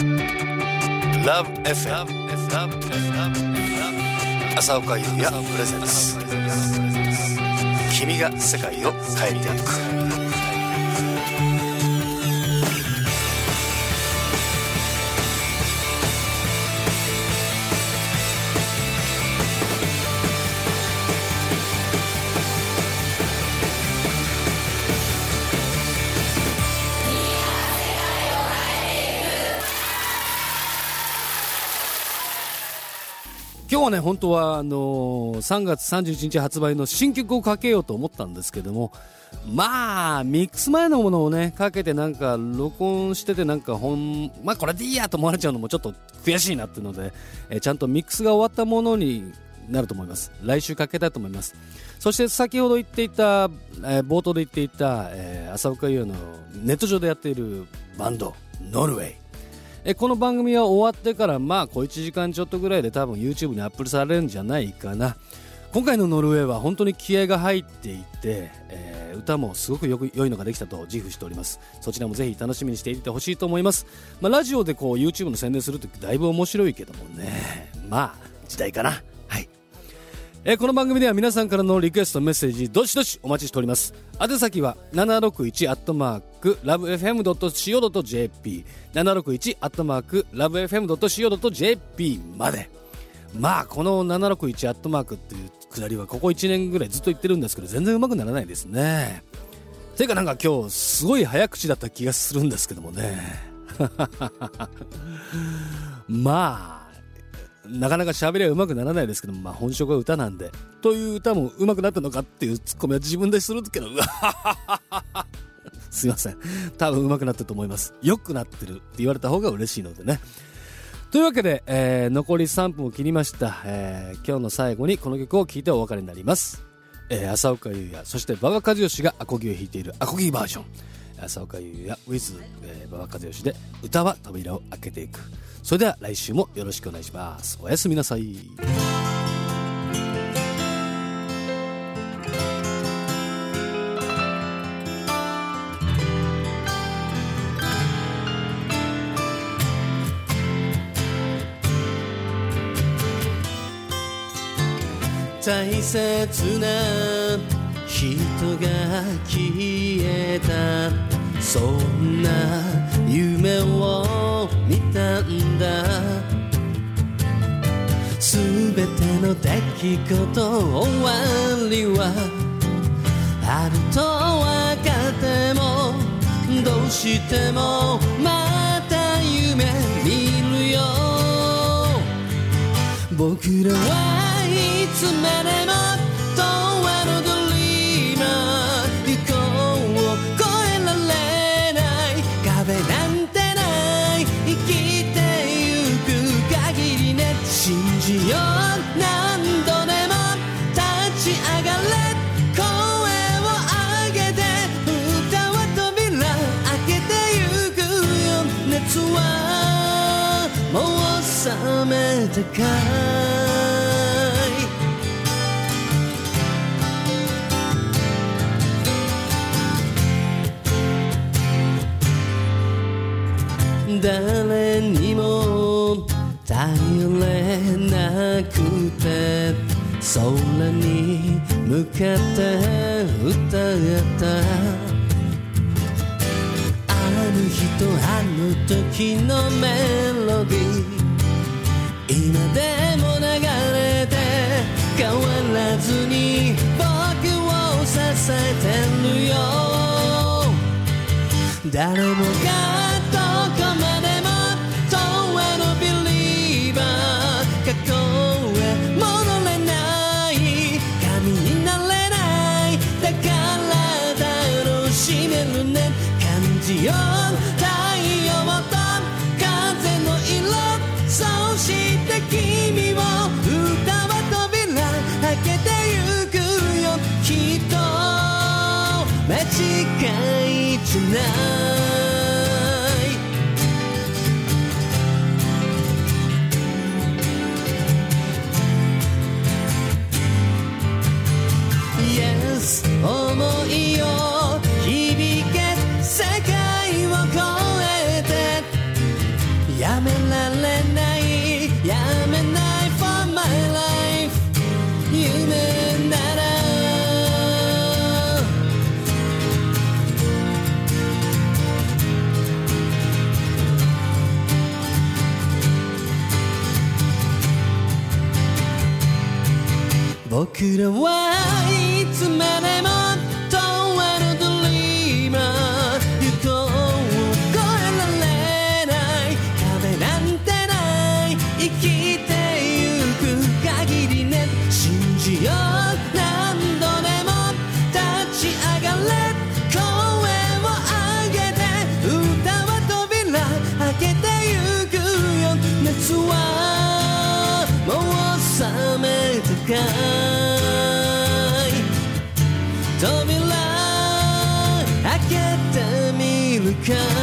ラブ f m 朝岡優也プレゼンス君が世界を変えていく今日はね、本当はあのー、3月31日発売の新曲をかけようと思ったんですけども、まあ、ミックス前のものをね、かけてなんか、録音しててなんか本、まあこれでいいやと思われちゃうのもちょっと悔しいなっていうので、えー、ちゃんとミックスが終わったものになると思います。来週かけたいと思います。そして先ほど言っていた、えー、冒頭で言っていた、えー、浅岡優のネット上でやっているバンド、ノルウェイ。えこの番組は終わってからまあ小1時間ちょっとぐらいで多分 YouTube にアップされるんじゃないかな。今回のノルウェーは本当に気合が入っていて、えー、歌もすごくよく良いのができたと自負しております。そちらもぜひ楽しみにしていてほしいと思います、まあ、ラジオでこう YouTube の宣伝するとだいぶ面白いけどもね。まあ時代かな。はい。えー、この番組では皆さんからのリクエストメッセージどしどしお待ちしております。宛先は761アットマークラブ FM.co.jp 761アットマークラブ FM.co.jp まで。まあこの761アットマークっていうくだりはここ1年ぐらいずっと言ってるんですけど全然うまくならないですね。ていうかなんか今日すごい早口だった気がするんですけどもね。まあなかなか喋りは上手くならないですけども、まあ、本職は歌なんで。という歌も上手くなったのかっていうツッコミは自分でするけど、うわすいません。多分上手くなってると思います。良くなってるって言われた方が嬉しいのでね。というわけで、えー、残り3分を切りました、えー、今日の最後にこの曲を聴いてお別れになります。えー、浅岡優也、そして馬場和義がアコギを弾いているアコギバージョン。浅岡優也 with、馬場和義で歌は扉を開けていく。それでは来週もよろしくお願いしますおやすみなさい大切な人が消えた。そんな夢を見たんだ。全ての出来事終わりはあると分かっても。どうしてもまた夢見るよ。僕らはいつまでもめたかい。誰にも頼れなくて空に向かって歌った。ある日とあの時のメロディー。今でも流れて変わらずに僕を支えてるよ。誰もが now 僕らはいつまでも永遠のドリーマー行こう越えられない壁なんてない生きてゆく限りね。信じよう。何度でも立ち上がれ。声を上げて。歌は扉開けてゆくよ。夏はもう冷めたか扉開けてみるか